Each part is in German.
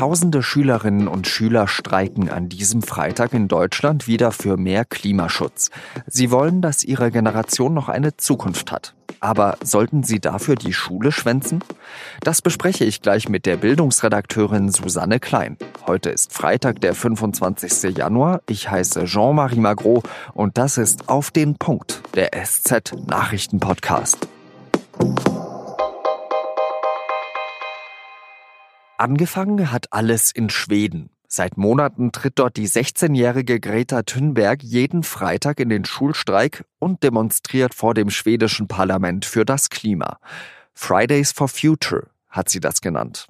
Tausende Schülerinnen und Schüler streiken an diesem Freitag in Deutschland wieder für mehr Klimaschutz. Sie wollen, dass ihre Generation noch eine Zukunft hat. Aber sollten sie dafür die Schule schwänzen? Das bespreche ich gleich mit der Bildungsredakteurin Susanne Klein. Heute ist Freitag, der 25. Januar. Ich heiße Jean-Marie Magro und das ist auf den Punkt, der SZ Nachrichtenpodcast. Angefangen hat alles in Schweden. Seit Monaten tritt dort die 16-jährige Greta Thunberg jeden Freitag in den Schulstreik und demonstriert vor dem schwedischen Parlament für das Klima. Fridays for Future hat sie das genannt.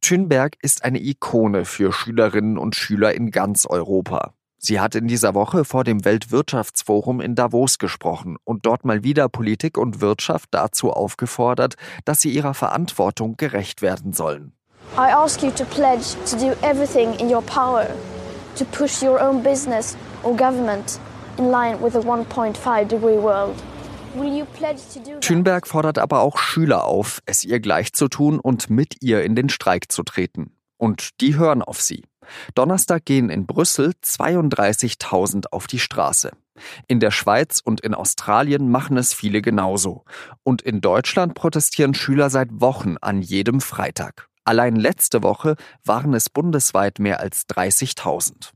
Thunberg ist eine Ikone für Schülerinnen und Schüler in ganz Europa. Sie hat in dieser Woche vor dem Weltwirtschaftsforum in Davos gesprochen und dort mal wieder Politik und Wirtschaft dazu aufgefordert, dass sie ihrer Verantwortung gerecht werden sollen. I ask you to pledge to do everything in your power to push your own business or government in line with a 1.5 degree world. Thünberg fordert aber auch Schüler auf, es ihr gleich zu tun und mit ihr in den Streik zu treten. Und die hören auf sie. Donnerstag gehen in Brüssel 32.000 auf die Straße. In der Schweiz und in Australien machen es viele genauso. Und in Deutschland protestieren Schüler seit Wochen an jedem Freitag. Allein letzte Woche waren es bundesweit mehr als 30.000.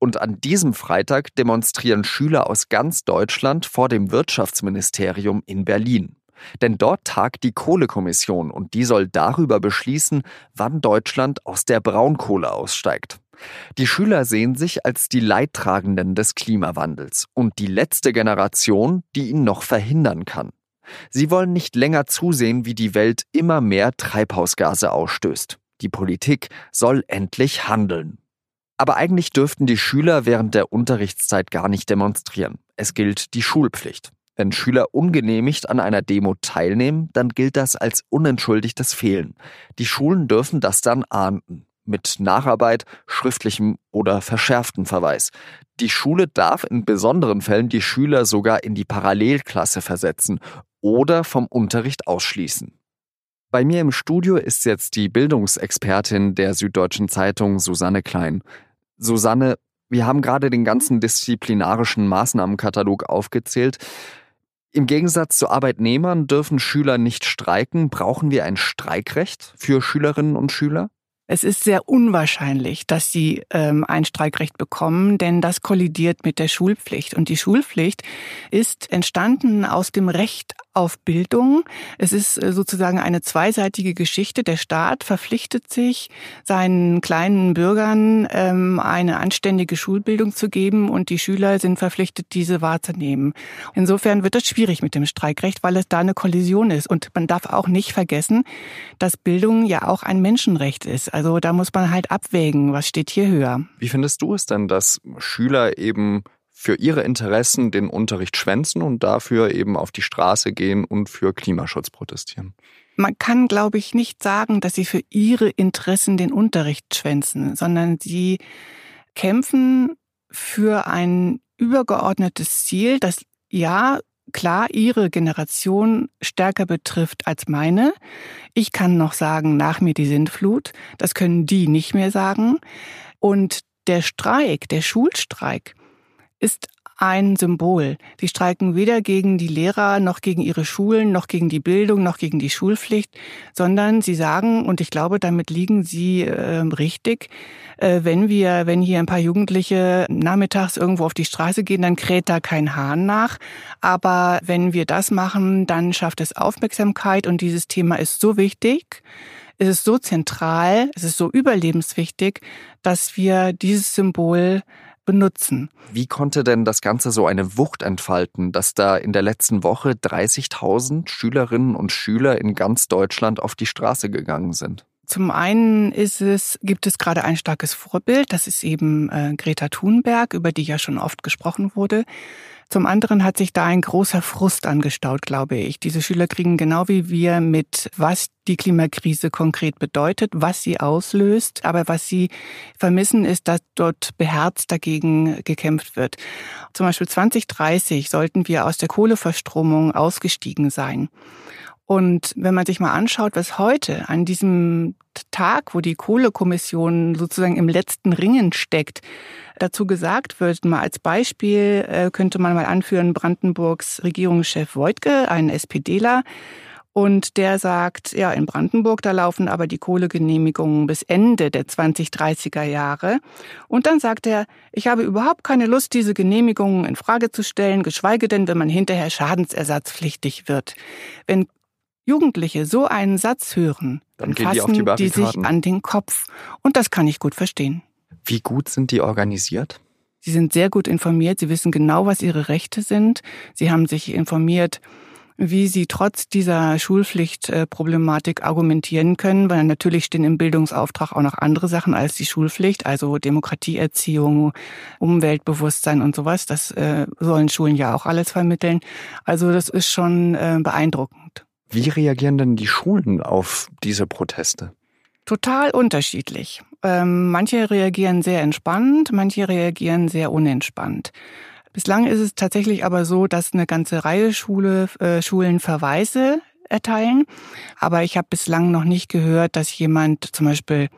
Und an diesem Freitag demonstrieren Schüler aus ganz Deutschland vor dem Wirtschaftsministerium in Berlin. Denn dort tagt die Kohlekommission und die soll darüber beschließen, wann Deutschland aus der Braunkohle aussteigt. Die Schüler sehen sich als die Leidtragenden des Klimawandels und die letzte Generation, die ihn noch verhindern kann. Sie wollen nicht länger zusehen, wie die Welt immer mehr Treibhausgase ausstößt. Die Politik soll endlich handeln. Aber eigentlich dürften die Schüler während der Unterrichtszeit gar nicht demonstrieren. Es gilt die Schulpflicht. Wenn Schüler ungenehmigt an einer Demo teilnehmen, dann gilt das als unentschuldigtes Fehlen. Die Schulen dürfen das dann ahnden mit Nacharbeit, schriftlichem oder verschärftem Verweis. Die Schule darf in besonderen Fällen die Schüler sogar in die Parallelklasse versetzen oder vom Unterricht ausschließen. Bei mir im Studio ist jetzt die Bildungsexpertin der Süddeutschen Zeitung Susanne Klein. Susanne, wir haben gerade den ganzen disziplinarischen Maßnahmenkatalog aufgezählt. Im Gegensatz zu Arbeitnehmern dürfen Schüler nicht streiken. Brauchen wir ein Streikrecht für Schülerinnen und Schüler? Es ist sehr unwahrscheinlich, dass sie ähm, ein Streikrecht bekommen, denn das kollidiert mit der Schulpflicht. Und die Schulpflicht ist entstanden aus dem Recht auf Bildung. Es ist äh, sozusagen eine zweiseitige Geschichte. Der Staat verpflichtet sich, seinen kleinen Bürgern ähm, eine anständige Schulbildung zu geben und die Schüler sind verpflichtet, diese wahrzunehmen. Insofern wird es schwierig mit dem Streikrecht, weil es da eine Kollision ist. Und man darf auch nicht vergessen, dass Bildung ja auch ein Menschenrecht ist. Also da muss man halt abwägen, was steht hier höher. Wie findest du es denn, dass Schüler eben für ihre Interessen den Unterricht schwänzen und dafür eben auf die Straße gehen und für Klimaschutz protestieren? Man kann, glaube ich, nicht sagen, dass sie für ihre Interessen den Unterricht schwänzen, sondern sie kämpfen für ein übergeordnetes Ziel, das ja klar ihre Generation stärker betrifft als meine. Ich kann noch sagen, nach mir die Sintflut. Das können die nicht mehr sagen. Und der Streik, der Schulstreik, ist ein Symbol. Sie streiken weder gegen die Lehrer noch gegen ihre Schulen noch gegen die Bildung noch gegen die Schulpflicht, sondern sie sagen, und ich glaube, damit liegen sie äh, richtig, äh, wenn wir, wenn hier ein paar Jugendliche nachmittags irgendwo auf die Straße gehen, dann kräht da kein Hahn nach. Aber wenn wir das machen, dann schafft es Aufmerksamkeit und dieses Thema ist so wichtig, es ist so zentral, es ist so überlebenswichtig, dass wir dieses Symbol benutzen. Wie konnte denn das Ganze so eine Wucht entfalten, dass da in der letzten Woche 30.000 Schülerinnen und Schüler in ganz Deutschland auf die Straße gegangen sind? Zum einen ist es, gibt es gerade ein starkes Vorbild, das ist eben äh, Greta Thunberg, über die ja schon oft gesprochen wurde. Zum anderen hat sich da ein großer Frust angestaut, glaube ich. Diese Schüler kriegen genau wie wir mit, was die Klimakrise konkret bedeutet, was sie auslöst. Aber was sie vermissen, ist, dass dort beherzt dagegen gekämpft wird. Zum Beispiel 2030 sollten wir aus der Kohleverstromung ausgestiegen sein. Und wenn man sich mal anschaut, was heute an diesem Tag, wo die Kohlekommission sozusagen im letzten Ringen steckt, dazu gesagt wird, mal als Beispiel äh, könnte man mal anführen Brandenburgs Regierungschef Wojtke, ein SPDler, und der sagt, ja, in Brandenburg, da laufen aber die Kohlegenehmigungen bis Ende der 2030er Jahre. Und dann sagt er, ich habe überhaupt keine Lust, diese Genehmigungen in Frage zu stellen, geschweige denn, wenn man hinterher schadensersatzpflichtig wird. Wenn Jugendliche so einen Satz hören, dann, dann fassen die, die sich an den Kopf. Und das kann ich gut verstehen. Wie gut sind die organisiert? Sie sind sehr gut informiert. Sie wissen genau, was ihre Rechte sind. Sie haben sich informiert, wie sie trotz dieser Schulpflichtproblematik argumentieren können, weil natürlich stehen im Bildungsauftrag auch noch andere Sachen als die Schulpflicht, also Demokratieerziehung, Umweltbewusstsein und sowas. Das äh, sollen Schulen ja auch alles vermitteln. Also das ist schon äh, beeindruckend. Wie reagieren denn die Schulen auf diese Proteste? Total unterschiedlich. Ähm, manche reagieren sehr entspannt, manche reagieren sehr unentspannt. Bislang ist es tatsächlich aber so, dass eine ganze Reihe Schule, äh, Schulen Verweise erteilen. Aber ich habe bislang noch nicht gehört, dass jemand zum Beispiel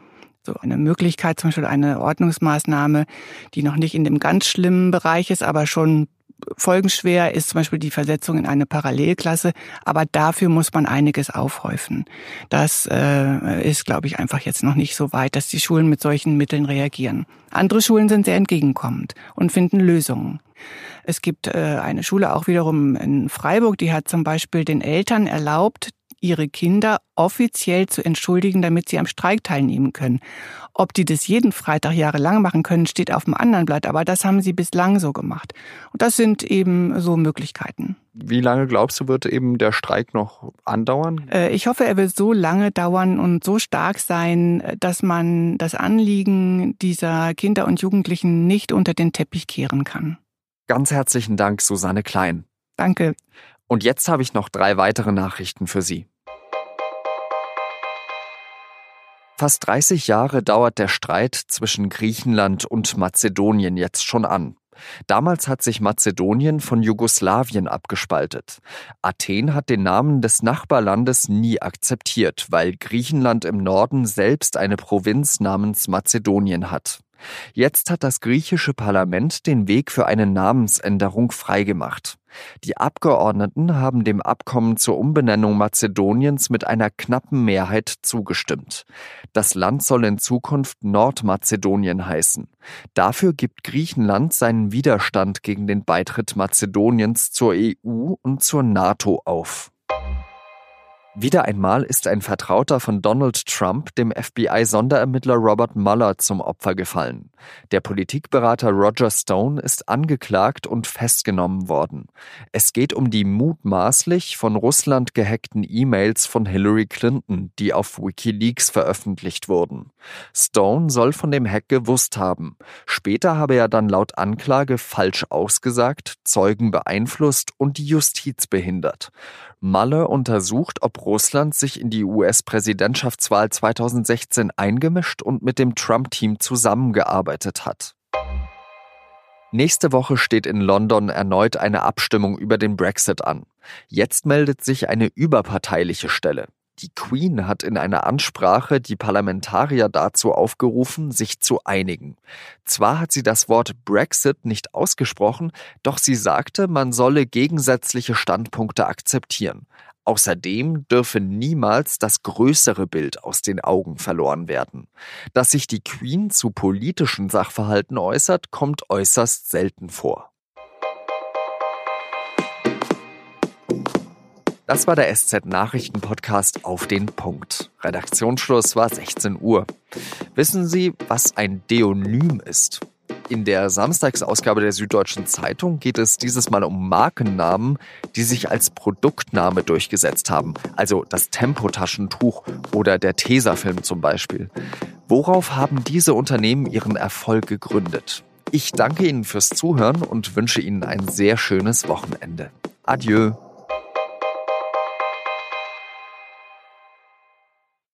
so eine Möglichkeit, zum Beispiel eine Ordnungsmaßnahme, die noch nicht in dem ganz schlimmen Bereich ist, aber schon folgenschwer ist zum Beispiel die Versetzung in eine Parallelklasse, aber dafür muss man einiges aufhäufen. Das äh, ist, glaube ich, einfach jetzt noch nicht so weit, dass die Schulen mit solchen Mitteln reagieren. Andere Schulen sind sehr entgegenkommend und finden Lösungen. Es gibt äh, eine Schule auch wiederum in Freiburg, die hat zum Beispiel den Eltern erlaubt, ihre Kinder offiziell zu entschuldigen, damit sie am Streik teilnehmen können. Ob die das jeden Freitag jahrelang machen können, steht auf dem anderen Blatt, aber das haben sie bislang so gemacht. Und das sind eben so Möglichkeiten. Wie lange glaubst du, wird eben der Streik noch andauern? Äh, ich hoffe, er wird so lange dauern und so stark sein, dass man das Anliegen dieser Kinder und Jugendlichen nicht unter den Teppich kehren kann. Ganz herzlichen Dank, Susanne Klein. Danke. Und jetzt habe ich noch drei weitere Nachrichten für Sie. Fast 30 Jahre dauert der Streit zwischen Griechenland und Mazedonien jetzt schon an. Damals hat sich Mazedonien von Jugoslawien abgespaltet. Athen hat den Namen des Nachbarlandes nie akzeptiert, weil Griechenland im Norden selbst eine Provinz namens Mazedonien hat. Jetzt hat das griechische Parlament den Weg für eine Namensänderung freigemacht. Die Abgeordneten haben dem Abkommen zur Umbenennung Mazedoniens mit einer knappen Mehrheit zugestimmt. Das Land soll in Zukunft Nordmazedonien heißen. Dafür gibt Griechenland seinen Widerstand gegen den Beitritt Mazedoniens zur EU und zur NATO auf. Wieder einmal ist ein Vertrauter von Donald Trump dem FBI-Sonderermittler Robert Mueller zum Opfer gefallen. Der Politikberater Roger Stone ist angeklagt und festgenommen worden. Es geht um die mutmaßlich von Russland gehackten E-Mails von Hillary Clinton, die auf Wikileaks veröffentlicht wurden. Stone soll von dem Hack gewusst haben. Später habe er dann laut Anklage falsch ausgesagt, Zeugen beeinflusst und die Justiz behindert. Malle untersucht, ob Russland sich in die US-Präsidentschaftswahl 2016 eingemischt und mit dem Trump-Team zusammengearbeitet hat. Nächste Woche steht in London erneut eine Abstimmung über den Brexit an. Jetzt meldet sich eine überparteiliche Stelle. Die Queen hat in einer Ansprache die Parlamentarier dazu aufgerufen, sich zu einigen. Zwar hat sie das Wort Brexit nicht ausgesprochen, doch sie sagte, man solle gegensätzliche Standpunkte akzeptieren. Außerdem dürfe niemals das größere Bild aus den Augen verloren werden. Dass sich die Queen zu politischen Sachverhalten äußert, kommt äußerst selten vor. Das war der SZ Nachrichten Podcast auf den Punkt. Redaktionsschluss war 16 Uhr. Wissen Sie, was ein Deonym ist? In der Samstagsausgabe der Süddeutschen Zeitung geht es dieses Mal um Markennamen, die sich als Produktname durchgesetzt haben. Also das Tempotaschentuch oder der Tesafilm zum Beispiel. Worauf haben diese Unternehmen ihren Erfolg gegründet? Ich danke Ihnen fürs Zuhören und wünsche Ihnen ein sehr schönes Wochenende. Adieu.